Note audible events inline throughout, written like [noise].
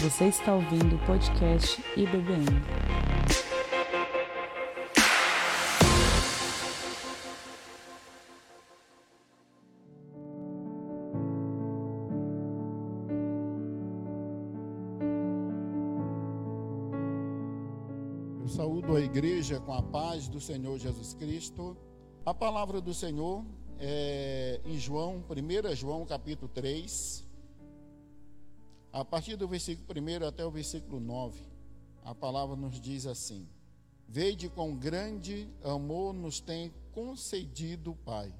Você está ouvindo o podcast IBBM. Eu saúdo a igreja com a paz do Senhor Jesus Cristo. A palavra do Senhor é em João, 1 João capítulo 3, a partir do versículo 1 até o versículo 9, a palavra nos diz assim: Veide com grande amor nos tem concedido o Pai,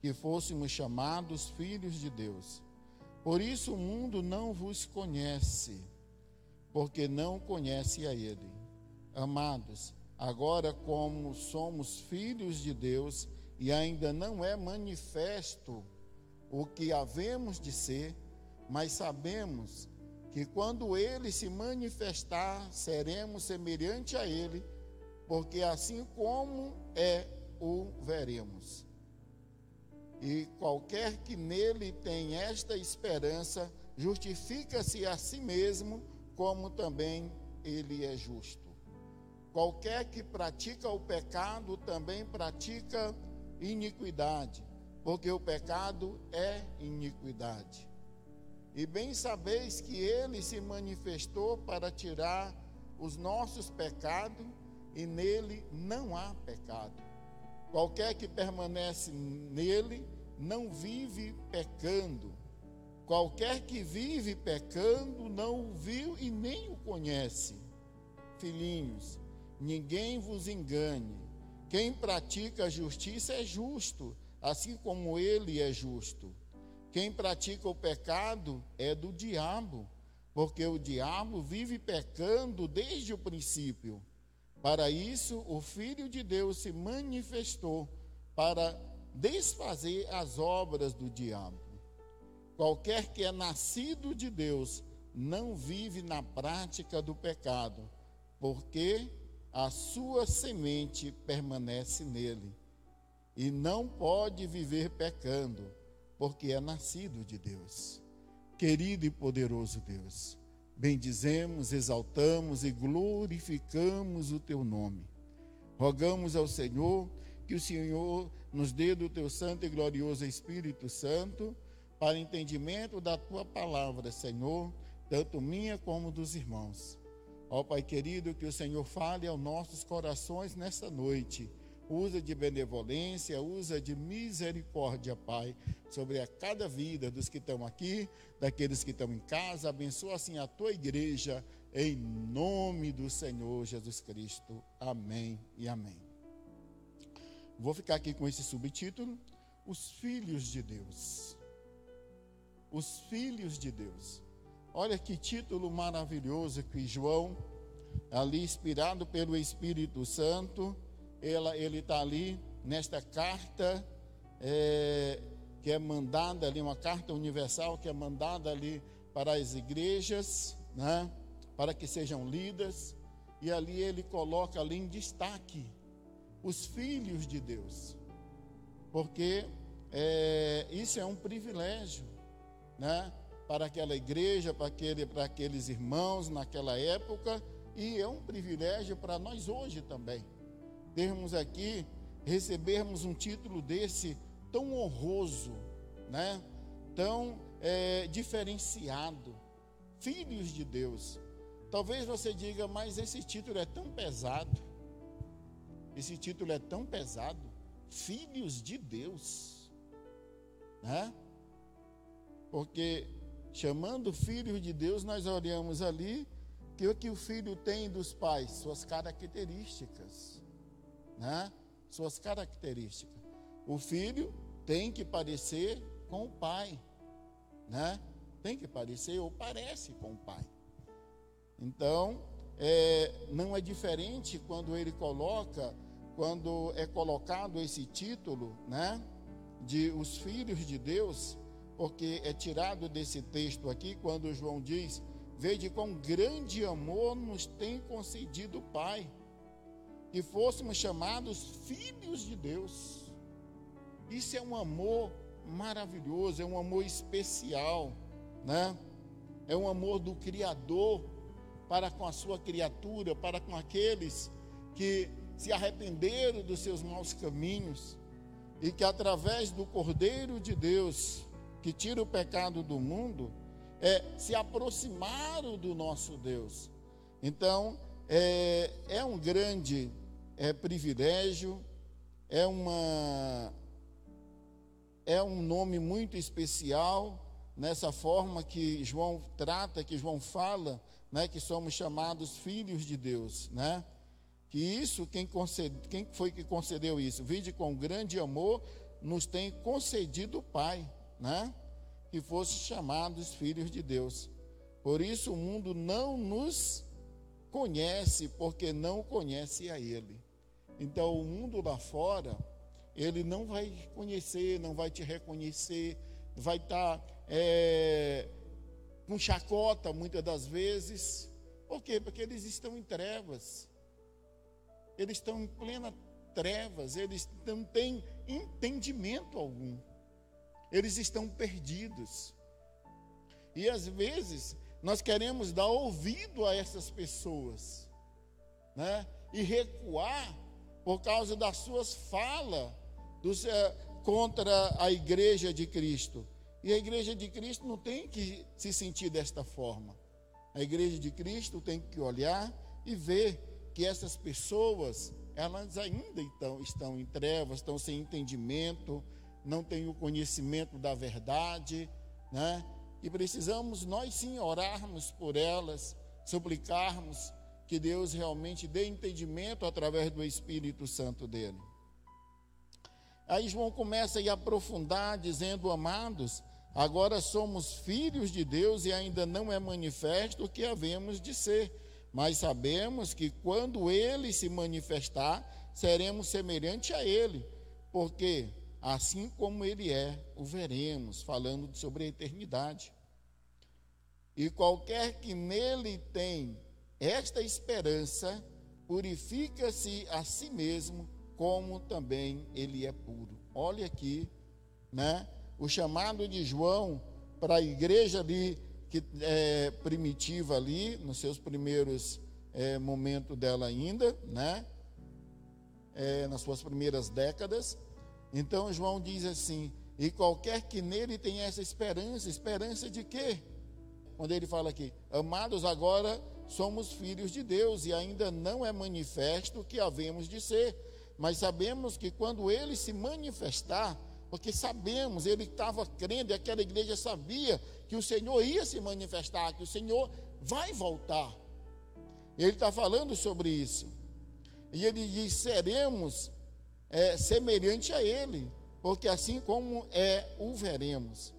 que fôssemos chamados filhos de Deus. Por isso o mundo não vos conhece, porque não conhece a Ele. Amados, agora como somos filhos de Deus e ainda não é manifesto o que havemos de ser, mas sabemos que quando ele se manifestar, seremos semelhante a ele, porque assim como é, o veremos. E qualquer que nele tem esta esperança, justifica-se a si mesmo, como também ele é justo. Qualquer que pratica o pecado também pratica iniquidade, porque o pecado é iniquidade. E bem sabeis que ele se manifestou para tirar os nossos pecados, e nele não há pecado. Qualquer que permanece nele não vive pecando. Qualquer que vive pecando não o viu e nem o conhece. Filhinhos, ninguém vos engane. Quem pratica a justiça é justo, assim como ele é justo. Quem pratica o pecado é do diabo, porque o diabo vive pecando desde o princípio. Para isso, o Filho de Deus se manifestou para desfazer as obras do diabo. Qualquer que é nascido de Deus não vive na prática do pecado, porque a sua semente permanece nele e não pode viver pecando porque é nascido de Deus. Querido e poderoso Deus, bendizemos, exaltamos e glorificamos o teu nome. Rogamos ao Senhor que o Senhor nos dê do teu santo e glorioso Espírito Santo para entendimento da tua palavra, Senhor, tanto minha como dos irmãos. Ó Pai querido, que o Senhor fale aos nossos corações nesta noite usa de benevolência, usa de misericórdia, Pai, sobre a cada vida dos que estão aqui, daqueles que estão em casa. Abençoa assim a tua igreja, em nome do Senhor Jesus Cristo. Amém e amém. Vou ficar aqui com esse subtítulo: Os Filhos de Deus. Os Filhos de Deus. Olha que título maravilhoso que João, ali inspirado pelo Espírito Santo, ela, ele está ali nesta carta é, que é mandada ali, uma carta universal que é mandada ali para as igrejas, né, para que sejam lidas, e ali ele coloca ali em destaque os filhos de Deus, porque é, isso é um privilégio, né, para aquela igreja, para, aquele, para aqueles irmãos naquela época, e é um privilégio para nós hoje também termos aqui, recebermos um título desse tão honroso, né? tão é, diferenciado, filhos de Deus. Talvez você diga, mas esse título é tão pesado, esse título é tão pesado, filhos de Deus, né? Porque chamando filhos de Deus, nós olhamos ali que o que o filho tem dos pais, suas características né, suas características. O filho tem que parecer com o pai, né? Tem que parecer ou parece com o pai. Então, é, não é diferente quando ele coloca, quando é colocado esse título, né? De os filhos de Deus, porque é tirado desse texto aqui, quando João diz: Veja com grande amor nos tem concedido o Pai que fôssemos chamados filhos de Deus. Isso é um amor maravilhoso, é um amor especial, né? é um amor do Criador para com a sua criatura, para com aqueles que se arrependeram dos seus maus caminhos e que através do Cordeiro de Deus, que tira o pecado do mundo, é, se aproximaram do nosso Deus. Então, é, é um grande é, privilégio, é, uma, é um nome muito especial nessa forma que João trata, que João fala, né, que somos chamados filhos de Deus, né? que isso, quem, concede, quem foi que concedeu isso? Vide com grande amor, nos tem concedido o Pai, né? Que fosse chamados filhos de Deus. Por isso o mundo não nos conhece, porque não conhece a Ele. Então o mundo lá fora, ele não vai conhecer, não vai te reconhecer, vai estar tá, é, com chacota muitas das vezes. Por quê? Porque eles estão em trevas eles estão em plena trevas, eles não têm entendimento algum, eles estão perdidos. E às vezes nós queremos dar ouvido a essas pessoas, né? E recuar por causa das suas falas dos, é, contra a igreja de Cristo. E a igreja de Cristo não tem que se sentir desta forma. A igreja de Cristo tem que olhar e ver que essas pessoas, elas ainda estão, estão em trevas, estão sem entendimento, não têm o conhecimento da verdade, né? E precisamos nós sim orarmos por elas, suplicarmos que Deus realmente dê entendimento através do Espírito Santo dele. Aí João começa a aprofundar, dizendo: Amados, agora somos filhos de Deus e ainda não é manifesto o que havemos de ser mas sabemos que quando ele se manifestar, seremos semelhante a ele, porque assim como ele é, o veremos, falando sobre a eternidade. E qualquer que nele tem esta esperança, purifica-se a si mesmo, como também ele é puro. Olha aqui, né? O chamado de João para a igreja ali que é primitiva ali, nos seus primeiros é, momentos dela ainda, né? É, nas suas primeiras décadas. Então João diz assim: e qualquer que nele tenha essa esperança, esperança de quê? Quando ele fala aqui, amados, agora somos filhos de Deus e ainda não é manifesto o que havemos de ser, mas sabemos que quando ele se manifestar, porque sabemos, ele estava crendo, e aquela igreja sabia que o Senhor ia se manifestar, que o Senhor vai voltar. Ele está falando sobre isso. E ele diz: seremos é, semelhante a Ele, porque assim como é, o veremos.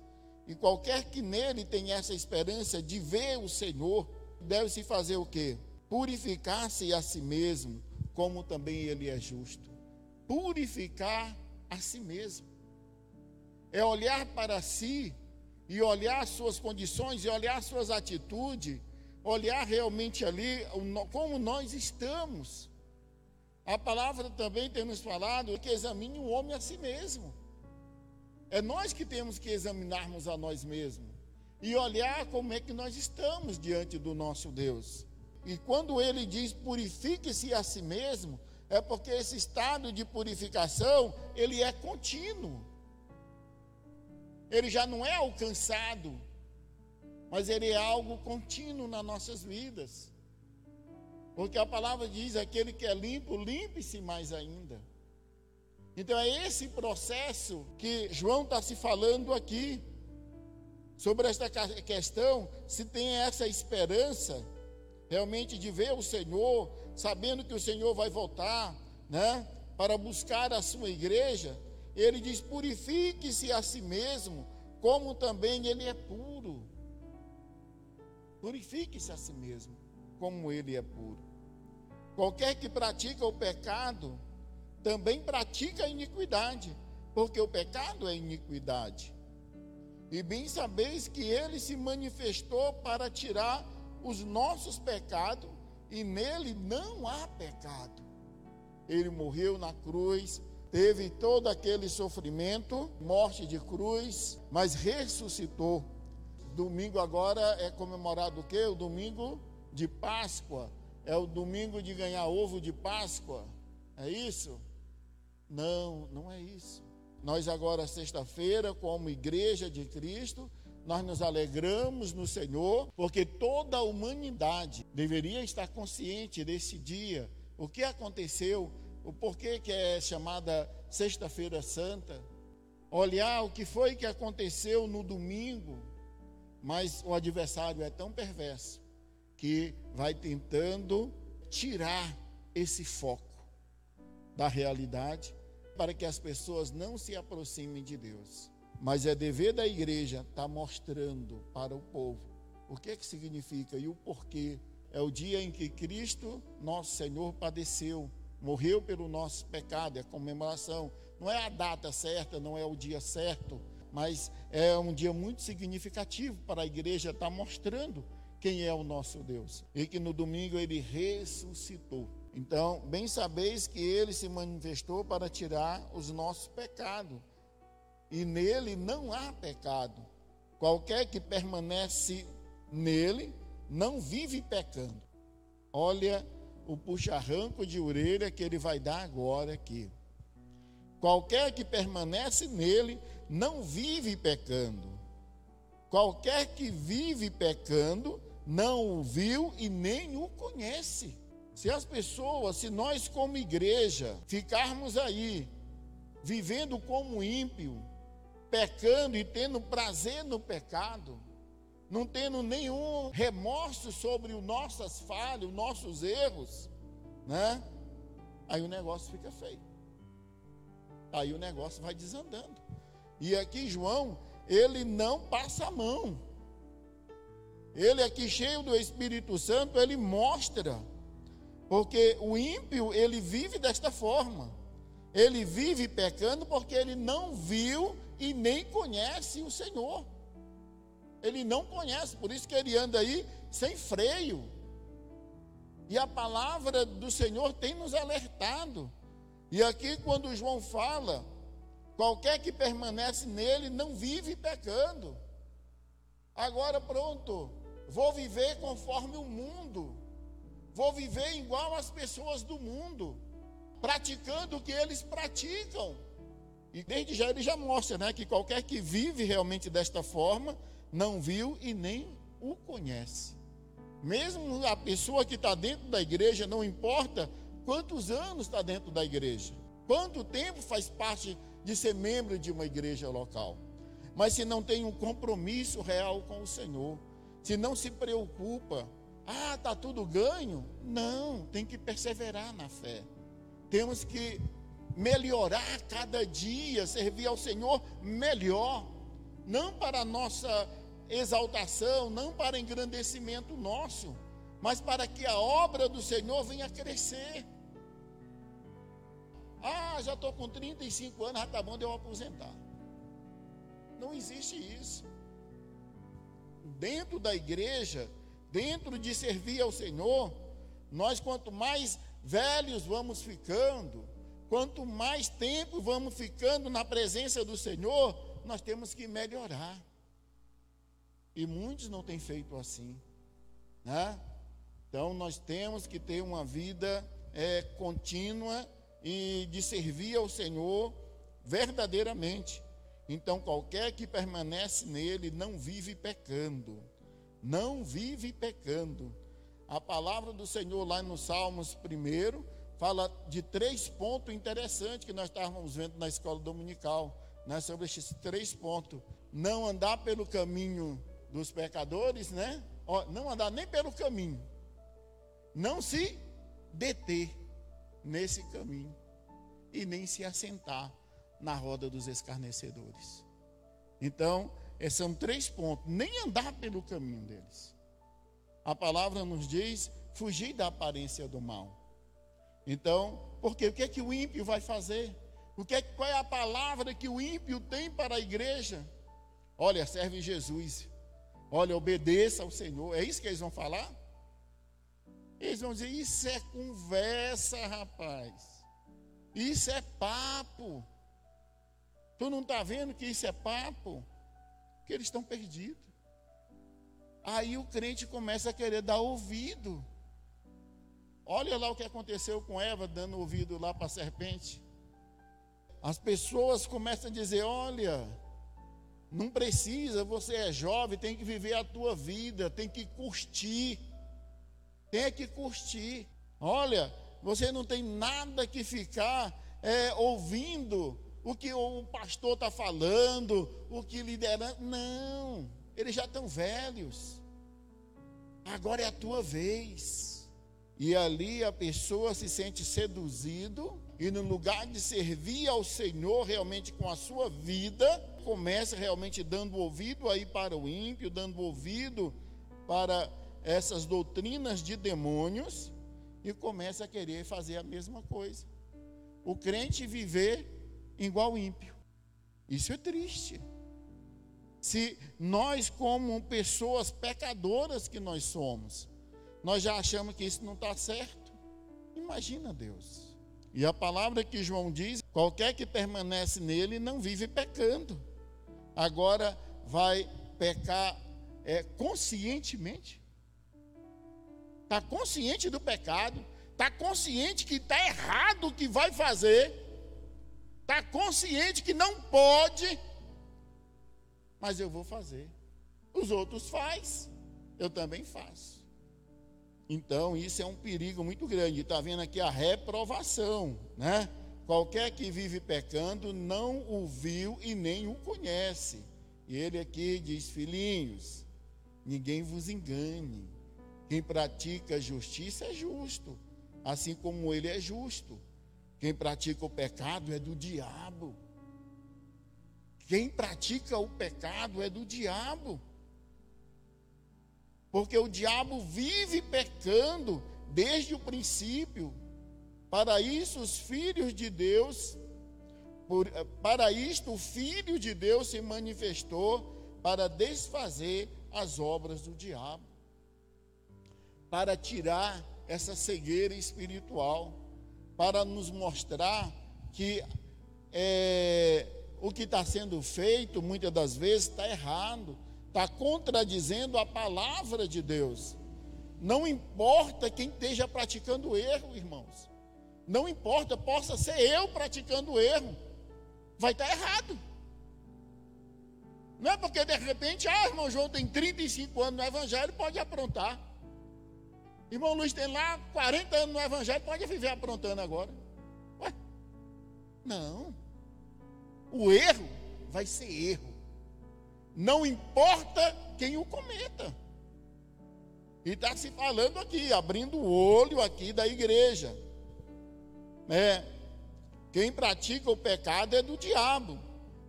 E qualquer que nele tenha essa esperança de ver o Senhor, deve se fazer o quê? Purificar-se a si mesmo, como também ele é justo. Purificar a si mesmo é olhar para si e olhar suas condições e olhar suas atitudes, olhar realmente ali como nós estamos. A palavra também tem nos falado que examine o homem a si mesmo. É nós que temos que examinarmos a nós mesmos e olhar como é que nós estamos diante do nosso Deus. E quando ele diz purifique-se a si mesmo, é porque esse estado de purificação, ele é contínuo ele já não é alcançado, mas ele é algo contínuo nas nossas vidas. Porque a palavra diz: aquele que é limpo, limpe-se mais ainda. Então é esse processo que João está se falando aqui. Sobre esta questão, se tem essa esperança realmente de ver o Senhor, sabendo que o Senhor vai voltar, né, para buscar a sua igreja, ele diz: purifique-se a si mesmo, como também ele é puro. Purifique-se a si mesmo, como ele é puro. Qualquer que pratica o pecado, também pratica a iniquidade, porque o pecado é iniquidade. E bem sabeis que ele se manifestou para tirar os nossos pecados, e nele não há pecado. Ele morreu na cruz teve todo aquele sofrimento, morte de cruz, mas ressuscitou. domingo agora é comemorado o quê? O domingo de Páscoa. É o domingo de ganhar ovo de Páscoa. É isso? Não, não é isso. Nós agora, sexta-feira, como igreja de Cristo, nós nos alegramos no Senhor, porque toda a humanidade deveria estar consciente desse dia, o que aconteceu, o porquê que é chamada Sexta-feira Santa, olhar o que foi que aconteceu no domingo, mas o adversário é tão perverso que vai tentando tirar esse foco da realidade para que as pessoas não se aproximem de Deus. Mas é dever da igreja estar tá mostrando para o povo o que, é que significa e o porquê. É o dia em que Cristo, nosso Senhor, padeceu, morreu pelo nosso pecado, é a comemoração. Não é a data certa, não é o dia certo, mas é um dia muito significativo para a igreja estar tá mostrando quem é o nosso Deus. E que no domingo ele ressuscitou. Então, bem sabeis que ele se manifestou para tirar os nossos pecados. E nele não há pecado. Qualquer que permanece nele não vive pecando. Olha o puxa-arranco de orelha que ele vai dar agora aqui. Qualquer que permanece nele não vive pecando. Qualquer que vive pecando não o viu e nem o conhece. Se as pessoas, se nós como igreja ficarmos aí vivendo como ímpio, pecando e tendo prazer no pecado, não tendo nenhum remorso sobre os nossas falhas, os nossos erros, né? Aí o negócio fica feio. Aí o negócio vai desandando. E aqui João, ele não passa a mão. Ele aqui cheio do Espírito Santo, ele mostra porque o ímpio, ele vive desta forma. Ele vive pecando porque ele não viu e nem conhece o Senhor. Ele não conhece, por isso que ele anda aí sem freio. E a palavra do Senhor tem nos alertado. E aqui, quando João fala, qualquer que permanece nele não vive pecando. Agora, pronto, vou viver conforme o mundo vou viver igual às pessoas do mundo, praticando o que eles praticam. E desde já ele já mostra, né, que qualquer que vive realmente desta forma, não viu e nem o conhece. Mesmo a pessoa que está dentro da igreja, não importa quantos anos está dentro da igreja, quanto tempo faz parte de ser membro de uma igreja local. Mas se não tem um compromisso real com o Senhor, se não se preocupa ah, está tudo ganho? Não, tem que perseverar na fé. Temos que melhorar cada dia, servir ao Senhor melhor, não para nossa exaltação, não para engrandecimento nosso, mas para que a obra do Senhor venha crescer. Ah, já estou com 35 anos, já está bom de eu aposentar. Não existe isso. Dentro da igreja, dentro de servir ao Senhor, nós quanto mais velhos vamos ficando, quanto mais tempo vamos ficando na presença do Senhor, nós temos que melhorar. E muitos não têm feito assim, né? Então nós temos que ter uma vida é, contínua e de servir ao Senhor verdadeiramente. Então qualquer que permanece nele não vive pecando não vive pecando. A palavra do Senhor lá no Salmos primeiro fala de três pontos interessantes que nós estávamos vendo na escola dominical, né, sobre esses três pontos. Não andar pelo caminho dos pecadores, né? Não andar nem pelo caminho. Não se deter nesse caminho e nem se assentar na roda dos escarnecedores. Então, esses são três pontos. Nem andar pelo caminho deles. A palavra nos diz: fugir da aparência do mal. Então, porque o que é que o ímpio vai fazer? O que é, qual é a palavra que o ímpio tem para a igreja? Olha, serve Jesus. Olha, obedeça ao Senhor. É isso que eles vão falar? Eles vão dizer: Isso é conversa, rapaz. Isso é papo. Tu não está vendo que isso é papo? que eles estão perdidos. Aí o crente começa a querer dar ouvido. Olha lá o que aconteceu com Eva, dando ouvido lá para a serpente. As pessoas começam a dizer: olha, não precisa, você é jovem, tem que viver a tua vida, tem que curtir. Tem que curtir. Olha, você não tem nada que ficar é, ouvindo o que o pastor está falando, o que liderando. Não, eles já estão velhos. Agora é a tua vez. E ali a pessoa se sente seduzido e no lugar de servir ao Senhor realmente com a sua vida, começa realmente dando ouvido aí para o ímpio, dando ouvido para essas doutrinas de demônios e começa a querer fazer a mesma coisa. O crente viver igual ímpio. Isso é triste. Se nós, como pessoas pecadoras que nós somos, nós já achamos que isso não está certo, imagina Deus. E a palavra que João diz: qualquer que permanece nele não vive pecando. Agora vai pecar é, conscientemente. Está consciente do pecado, está consciente que está errado o que vai fazer, está consciente que não pode, mas eu vou fazer. Os outros faz, eu também faço. Então, isso é um perigo muito grande. Está vendo aqui a reprovação, né? Qualquer que vive pecando não o viu e nem o conhece. E ele aqui diz: Filhinhos, ninguém vos engane. Quem pratica justiça é justo, assim como ele é justo. Quem pratica o pecado é do diabo. Quem pratica o pecado é do diabo. Porque o diabo vive pecando desde o princípio. Para isso, os filhos de Deus, por, para isto, o Filho de Deus se manifestou para desfazer as obras do diabo para tirar essa cegueira espiritual, para nos mostrar que é, o que está sendo feito, muitas das vezes, está errado, está contradizendo a palavra de Deus. Não importa quem esteja praticando erro, irmãos. Não importa, possa ser eu praticando erro, vai estar tá errado. Não é porque de repente, ah, irmão João tem 35 anos no Evangelho, pode aprontar. Irmão Luiz tem lá 40 anos no Evangelho, pode viver aprontando agora. Ué? Não. O erro vai ser erro. Não importa quem o cometa. E está se falando aqui, abrindo o olho aqui da igreja. É, quem pratica o pecado é do diabo,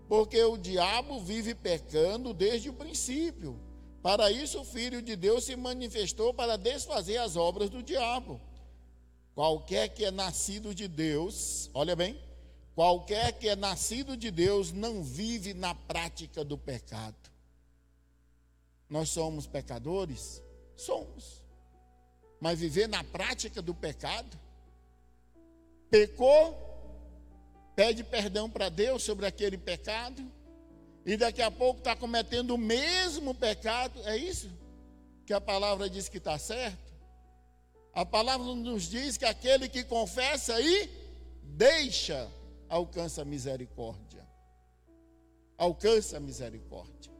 porque o diabo vive pecando desde o princípio. Para isso, o Filho de Deus se manifestou para desfazer as obras do diabo. Qualquer que é nascido de Deus, olha bem, qualquer que é nascido de Deus não vive na prática do pecado. Nós somos pecadores? Somos. Mas viver na prática do pecado? Pecou, pede perdão para Deus sobre aquele pecado, e daqui a pouco está cometendo o mesmo pecado, é isso? Que a palavra diz que está certo? A palavra nos diz que aquele que confessa e deixa, alcança misericórdia. Alcança misericórdia.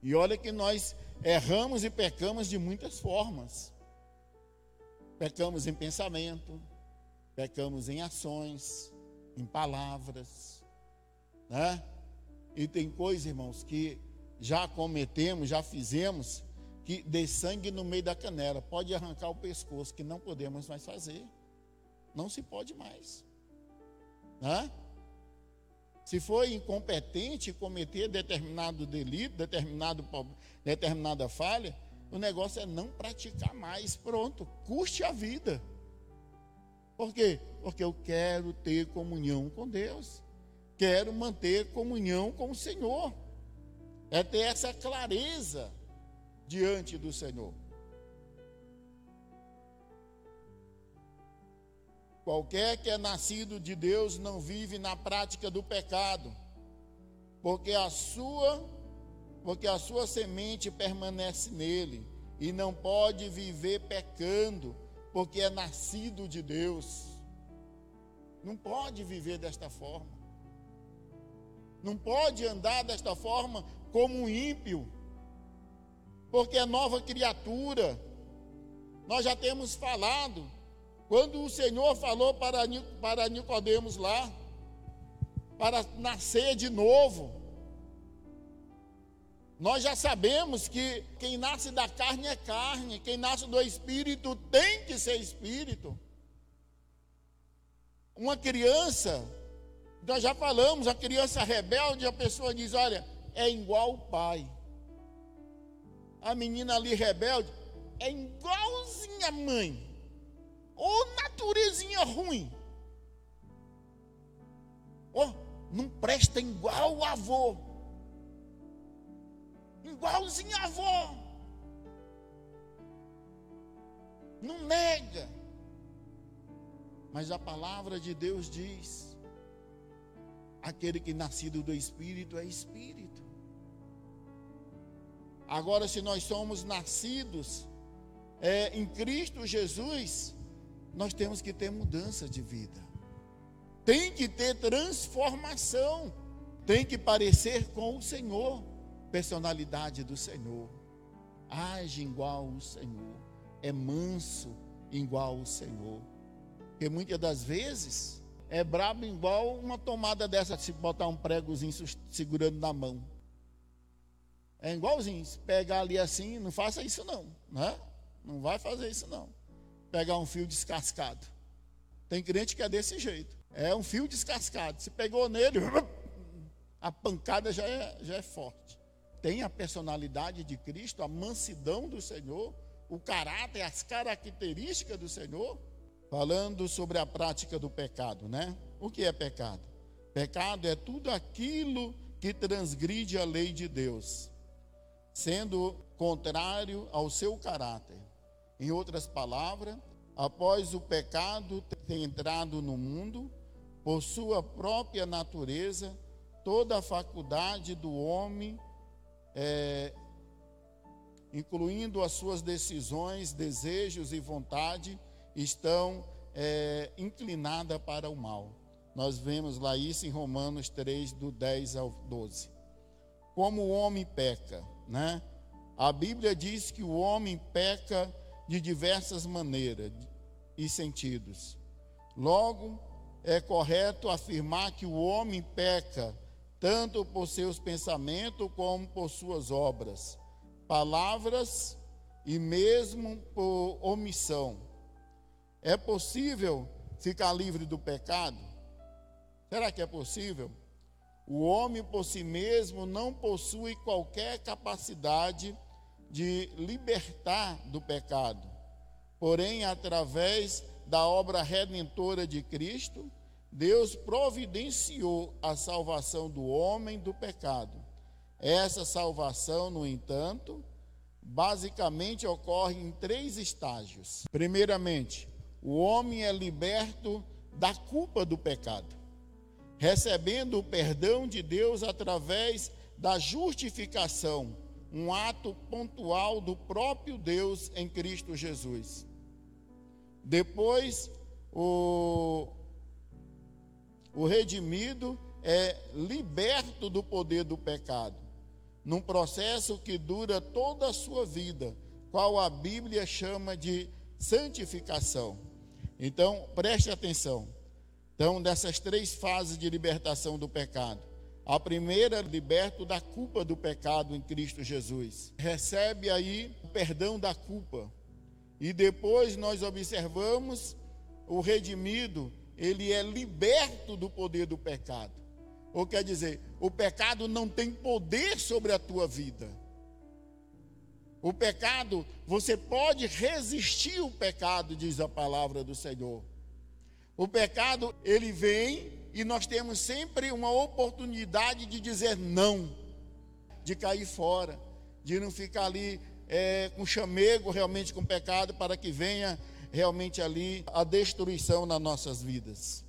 E olha que nós erramos e pecamos de muitas formas. Pecamos em pensamento, pecamos em ações, em palavras né? E tem coisas, irmãos, que já cometemos, já fizemos, que dê sangue no meio da canela, pode arrancar o pescoço, que não podemos mais fazer. Não se pode mais. Né? Se foi incompetente cometer determinado delito, determinado, determinada falha, o negócio é não praticar mais. Pronto, custe a vida. Por quê? Porque eu quero ter comunhão com Deus quero manter comunhão com o Senhor. É ter essa clareza diante do Senhor. Qualquer que é nascido de Deus não vive na prática do pecado, porque a sua porque a sua semente permanece nele e não pode viver pecando, porque é nascido de Deus. Não pode viver desta forma. Não pode andar desta forma como um ímpio, porque é nova criatura. Nós já temos falado, quando o Senhor falou para, para Nicodemos lá, para nascer de novo, nós já sabemos que quem nasce da carne é carne, quem nasce do espírito tem que ser espírito. Uma criança, nós já falamos, a criança rebelde, a pessoa diz: olha, é igual o pai. A menina ali rebelde é igualzinha a mãe. Ou naturezinha ruim. Ou não presta igual o avô igualzinho a avó. Não nega. Mas a palavra de Deus diz: aquele que nascido do Espírito é Espírito. Agora, se nós somos nascidos é, em Cristo Jesus, nós temos que ter mudança de vida, tem que ter transformação, tem que parecer com o Senhor personalidade do Senhor. Age igual o Senhor. É manso igual o Senhor. Porque muitas das vezes é brabo igual uma tomada dessa, se botar um pregozinho segurando na mão. É igualzinho. Se pegar ali assim, não faça isso não. Né? Não vai fazer isso não. Pegar um fio descascado. Tem crente que é desse jeito. É um fio descascado. Se pegou nele, [laughs] a pancada já é, já é forte tem a personalidade de Cristo, a mansidão do Senhor, o caráter, as características do Senhor, falando sobre a prática do pecado, né? O que é pecado? Pecado é tudo aquilo que transgride a lei de Deus, sendo contrário ao seu caráter. Em outras palavras, após o pecado ter entrado no mundo, por sua própria natureza, toda a faculdade do homem é, incluindo as suas decisões, desejos e vontade, estão é, inclinadas para o mal. Nós vemos lá isso em Romanos 3, do 10 ao 12. Como o homem peca, né? A Bíblia diz que o homem peca de diversas maneiras e sentidos. Logo, é correto afirmar que o homem peca tanto por seus pensamentos como por suas obras, palavras e mesmo por omissão. É possível ficar livre do pecado? Será que é possível? O homem por si mesmo não possui qualquer capacidade de libertar do pecado. Porém, através da obra redentora de Cristo, Deus providenciou a salvação do homem do pecado. Essa salvação, no entanto, basicamente ocorre em três estágios. Primeiramente, o homem é liberto da culpa do pecado, recebendo o perdão de Deus através da justificação, um ato pontual do próprio Deus em Cristo Jesus. Depois, o o redimido é liberto do poder do pecado, num processo que dura toda a sua vida, qual a Bíblia chama de santificação. Então, preste atenção. Então, dessas três fases de libertação do pecado. A primeira, liberto da culpa do pecado em Cristo Jesus. Recebe aí o perdão da culpa. E depois nós observamos o redimido ele é liberto do poder do pecado. Ou quer dizer, o pecado não tem poder sobre a tua vida. O pecado, você pode resistir o pecado, diz a palavra do Senhor. O pecado, ele vem e nós temos sempre uma oportunidade de dizer não, de cair fora, de não ficar ali é, com chamego realmente com pecado para que venha realmente ali a destruição nas nossas vidas.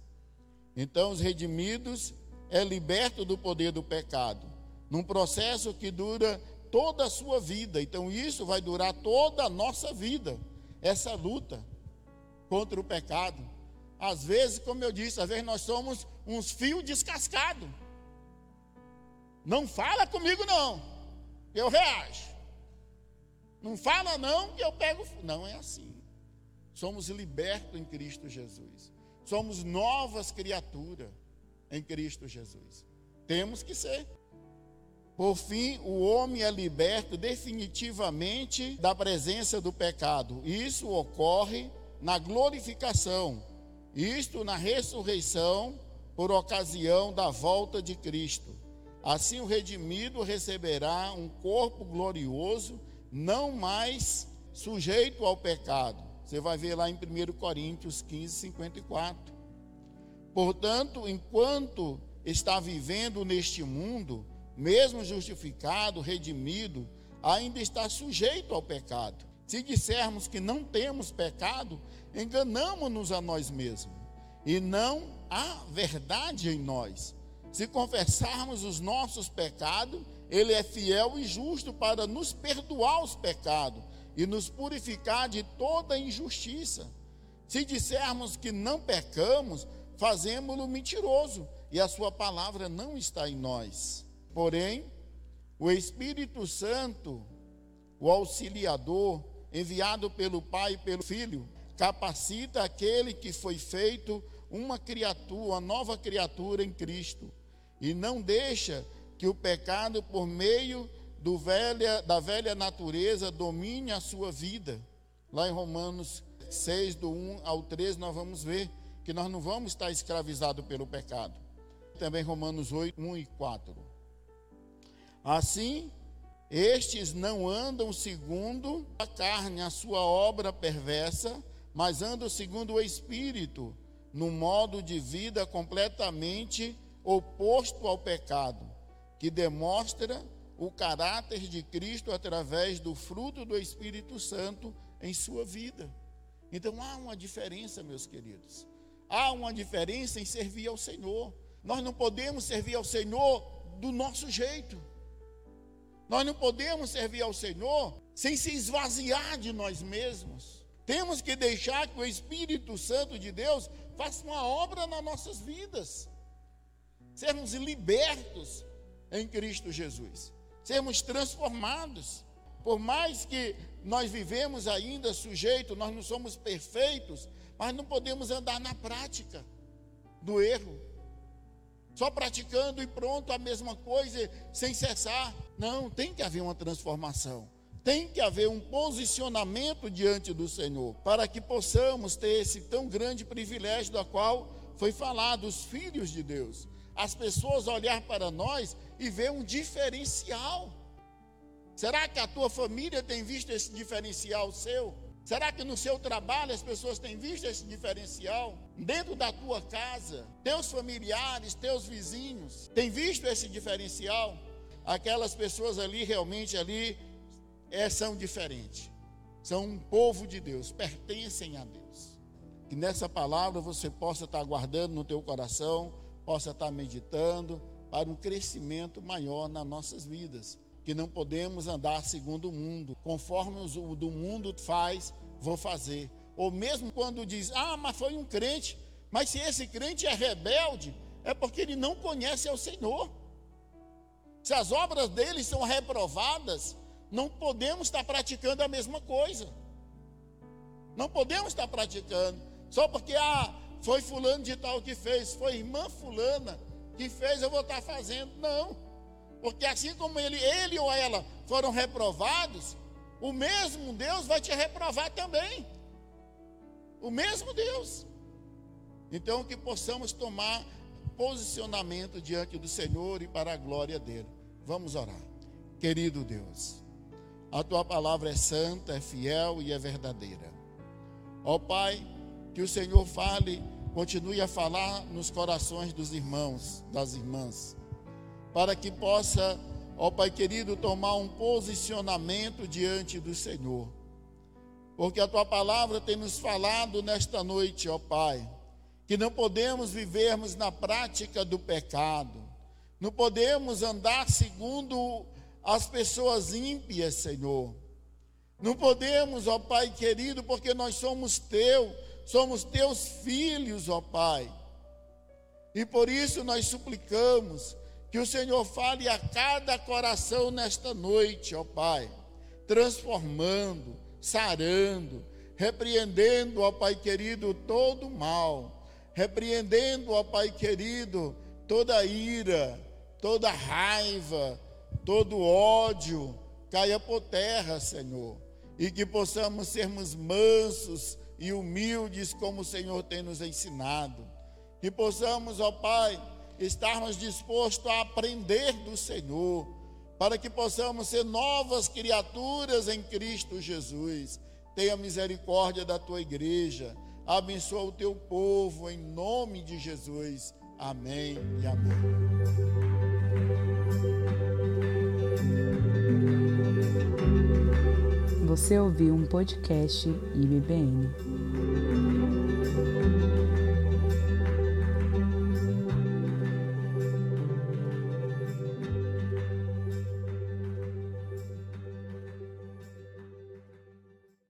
Então, os redimidos é liberto do poder do pecado. num processo que dura toda a sua vida. Então, isso vai durar toda a nossa vida, essa luta contra o pecado. Às vezes, como eu disse, às vezes nós somos uns fios descascados. Não fala comigo, não, eu reajo. Não fala, não, que eu pego. Não é assim. Somos libertos em Cristo Jesus. Somos novas criaturas em Cristo Jesus. Temos que ser. Por fim, o homem é liberto definitivamente da presença do pecado. Isso ocorre na glorificação, isto na ressurreição, por ocasião da volta de Cristo. Assim, o redimido receberá um corpo glorioso, não mais sujeito ao pecado. Você vai ver lá em 1 Coríntios 15, 54. Portanto, enquanto está vivendo neste mundo, mesmo justificado, redimido, ainda está sujeito ao pecado. Se dissermos que não temos pecado, enganamos-nos a nós mesmos e não há verdade em nós. Se confessarmos os nossos pecados, Ele é fiel e justo para nos perdoar os pecados e nos purificar de toda injustiça. Se dissermos que não pecamos, fazemos-lo mentiroso e a Sua palavra não está em nós. Porém, o Espírito Santo, o auxiliador, enviado pelo Pai e pelo Filho, capacita aquele que foi feito uma criatura, uma nova criatura em Cristo, e não deixa que o pecado, por meio velha, da velha natureza, domine a sua vida. Lá em Romanos 6, do 1 ao 13, nós vamos ver que nós não vamos estar escravizados pelo pecado. Também Romanos 8, 1 e 4. Assim, estes não andam segundo a carne, a sua obra perversa, mas andam segundo o Espírito, no modo de vida completamente oposto ao pecado, que demonstra o caráter de Cristo através do fruto do Espírito Santo em sua vida. Então há uma diferença, meus queridos. Há uma diferença em servir ao Senhor. Nós não podemos servir ao Senhor do nosso jeito. Nós não podemos servir ao Senhor sem se esvaziar de nós mesmos. Temos que deixar que o Espírito Santo de Deus faça uma obra nas nossas vidas. Sermos libertos em Cristo Jesus. Sermos transformados. Por mais que nós vivemos ainda sujeito, nós não somos perfeitos, mas não podemos andar na prática do erro só praticando e pronto a mesma coisa sem cessar. Não, tem que haver uma transformação. Tem que haver um posicionamento diante do Senhor, para que possamos ter esse tão grande privilégio da qual foi falado, os filhos de Deus. As pessoas olhar para nós e ver um diferencial. Será que a tua família tem visto esse diferencial seu? Será que no seu trabalho as pessoas têm visto esse diferencial? Dentro da tua casa, teus familiares, teus vizinhos, têm visto esse diferencial? Aquelas pessoas ali realmente ali é, são diferentes. São um povo de Deus, pertencem a Deus. Que nessa palavra você possa estar guardando no teu coração, possa estar meditando para um crescimento maior nas nossas vidas que não podemos andar segundo o mundo, conforme o do mundo faz, vou fazer. Ou mesmo quando diz, ah, mas foi um crente, mas se esse crente é rebelde, é porque ele não conhece ao Senhor. Se as obras dele são reprovadas, não podemos estar praticando a mesma coisa. Não podemos estar praticando. Só porque ah, foi fulano de tal que fez, foi irmã fulana que fez, eu vou estar fazendo. Não. Porque assim como ele, ele ou ela foram reprovados, o mesmo Deus vai te reprovar também. O mesmo Deus. Então que possamos tomar posicionamento diante do Senhor e para a glória dele. Vamos orar. Querido Deus, a tua palavra é santa, é fiel e é verdadeira. Ó Pai, que o Senhor fale, continue a falar nos corações dos irmãos, das irmãs para que possa, ó Pai querido, tomar um posicionamento diante do Senhor. Porque a tua palavra tem nos falado nesta noite, ó Pai, que não podemos vivermos na prática do pecado, Não podemos andar segundo as pessoas ímpias, Senhor. Não podemos, ó Pai querido, porque nós somos teu, somos teus filhos, ó Pai. E por isso nós suplicamos que o Senhor fale a cada coração nesta noite, ó Pai, transformando, sarando, repreendendo, ó Pai querido, todo mal, repreendendo, ó Pai querido, toda ira, toda raiva, todo ódio, caia por terra, Senhor, e que possamos sermos mansos e humildes como o Senhor tem nos ensinado. Que possamos, ó Pai, estarmos dispostos a aprender do Senhor, para que possamos ser novas criaturas em Cristo Jesus. Tenha misericórdia da tua igreja, abençoa o teu povo em nome de Jesus. Amém e amém. Você ouviu um podcast IBBN.